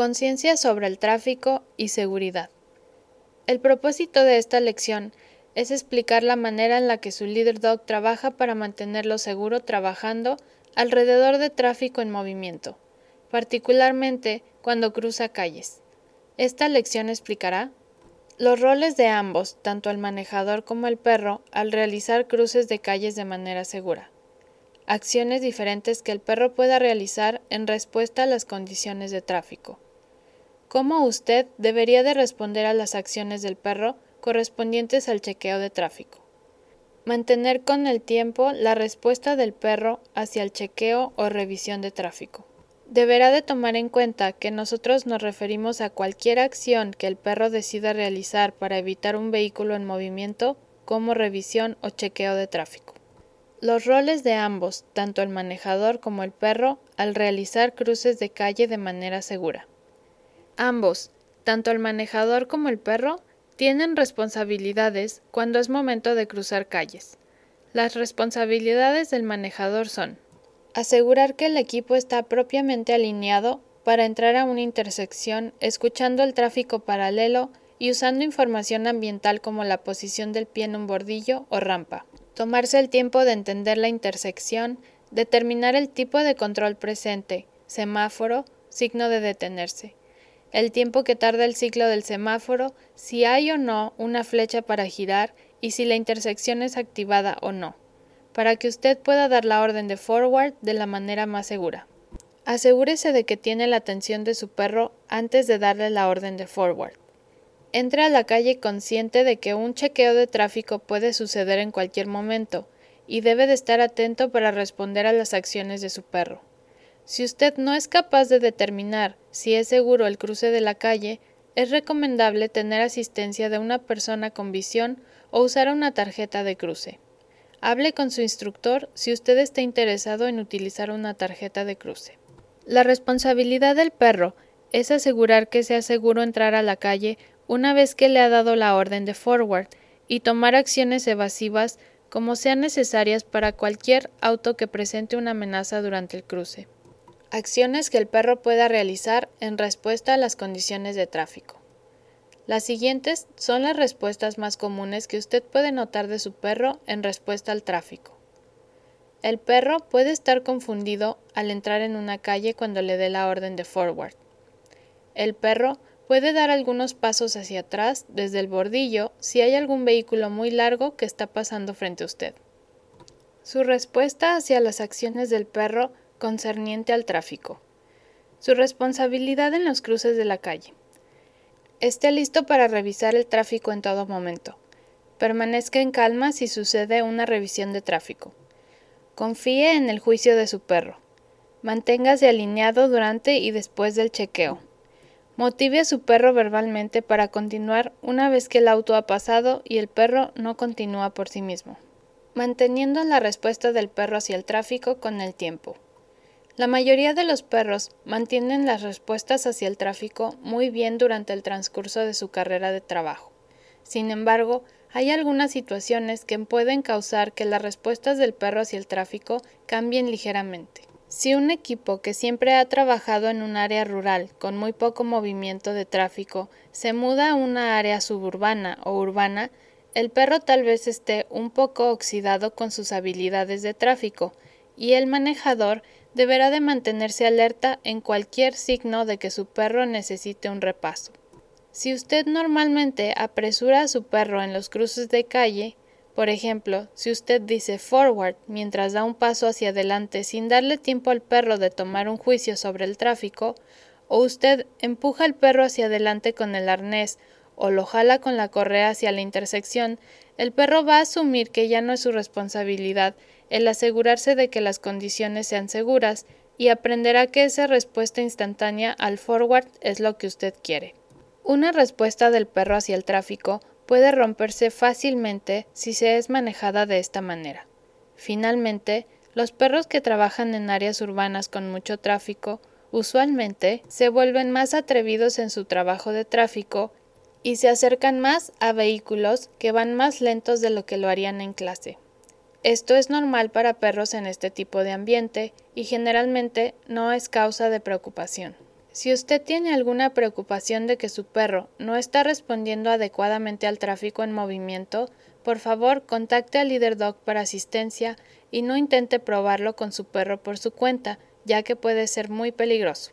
Conciencia sobre el tráfico y seguridad. El propósito de esta lección es explicar la manera en la que su líder dog trabaja para mantenerlo seguro trabajando alrededor de tráfico en movimiento, particularmente cuando cruza calles. Esta lección explicará los roles de ambos, tanto el manejador como el perro, al realizar cruces de calles de manera segura. Acciones diferentes que el perro pueda realizar en respuesta a las condiciones de tráfico. ¿Cómo usted debería de responder a las acciones del perro correspondientes al chequeo de tráfico? Mantener con el tiempo la respuesta del perro hacia el chequeo o revisión de tráfico. Deberá de tomar en cuenta que nosotros nos referimos a cualquier acción que el perro decida realizar para evitar un vehículo en movimiento como revisión o chequeo de tráfico. Los roles de ambos, tanto el manejador como el perro, al realizar cruces de calle de manera segura. Ambos, tanto el manejador como el perro, tienen responsabilidades cuando es momento de cruzar calles. Las responsabilidades del manejador son Asegurar que el equipo está propiamente alineado para entrar a una intersección escuchando el tráfico paralelo y usando información ambiental como la posición del pie en un bordillo o rampa. Tomarse el tiempo de entender la intersección, determinar el tipo de control presente, semáforo, signo de detenerse, el tiempo que tarda el ciclo del semáforo, si hay o no una flecha para girar y si la intersección es activada o no para que usted pueda dar la orden de forward de la manera más segura. Asegúrese de que tiene la atención de su perro antes de darle la orden de forward. Entre a la calle consciente de que un chequeo de tráfico puede suceder en cualquier momento y debe de estar atento para responder a las acciones de su perro. Si usted no es capaz de determinar si es seguro el cruce de la calle, es recomendable tener asistencia de una persona con visión o usar una tarjeta de cruce. Hable con su instructor si usted está interesado en utilizar una tarjeta de cruce. La responsabilidad del perro es asegurar que sea seguro entrar a la calle una vez que le ha dado la orden de forward y tomar acciones evasivas como sean necesarias para cualquier auto que presente una amenaza durante el cruce. Acciones que el perro pueda realizar en respuesta a las condiciones de tráfico. Las siguientes son las respuestas más comunes que usted puede notar de su perro en respuesta al tráfico. El perro puede estar confundido al entrar en una calle cuando le dé la orden de forward. El perro puede dar algunos pasos hacia atrás desde el bordillo si hay algún vehículo muy largo que está pasando frente a usted. Su respuesta hacia las acciones del perro concerniente al tráfico. Su responsabilidad en los cruces de la calle. Esté listo para revisar el tráfico en todo momento. Permanezca en calma si sucede una revisión de tráfico. Confíe en el juicio de su perro. Manténgase alineado durante y después del chequeo. Motive a su perro verbalmente para continuar una vez que el auto ha pasado y el perro no continúa por sí mismo. Manteniendo la respuesta del perro hacia el tráfico con el tiempo. La mayoría de los perros mantienen las respuestas hacia el tráfico muy bien durante el transcurso de su carrera de trabajo. Sin embargo, hay algunas situaciones que pueden causar que las respuestas del perro hacia el tráfico cambien ligeramente. Si un equipo que siempre ha trabajado en un área rural con muy poco movimiento de tráfico se muda a una área suburbana o urbana, el perro tal vez esté un poco oxidado con sus habilidades de tráfico y el manejador deberá de mantenerse alerta en cualquier signo de que su perro necesite un repaso. Si usted normalmente apresura a su perro en los cruces de calle, por ejemplo, si usted dice forward mientras da un paso hacia adelante sin darle tiempo al perro de tomar un juicio sobre el tráfico, o usted empuja al perro hacia adelante con el arnés o lo jala con la correa hacia la intersección, el perro va a asumir que ya no es su responsabilidad el asegurarse de que las condiciones sean seguras y aprenderá que esa respuesta instantánea al forward es lo que usted quiere. Una respuesta del perro hacia el tráfico puede romperse fácilmente si se es manejada de esta manera. Finalmente, los perros que trabajan en áreas urbanas con mucho tráfico usualmente se vuelven más atrevidos en su trabajo de tráfico y se acercan más a vehículos que van más lentos de lo que lo harían en clase. Esto es normal para perros en este tipo de ambiente y generalmente no es causa de preocupación. Si usted tiene alguna preocupación de que su perro no está respondiendo adecuadamente al tráfico en movimiento, por favor contacte al líder dog para asistencia y no intente probarlo con su perro por su cuenta, ya que puede ser muy peligroso.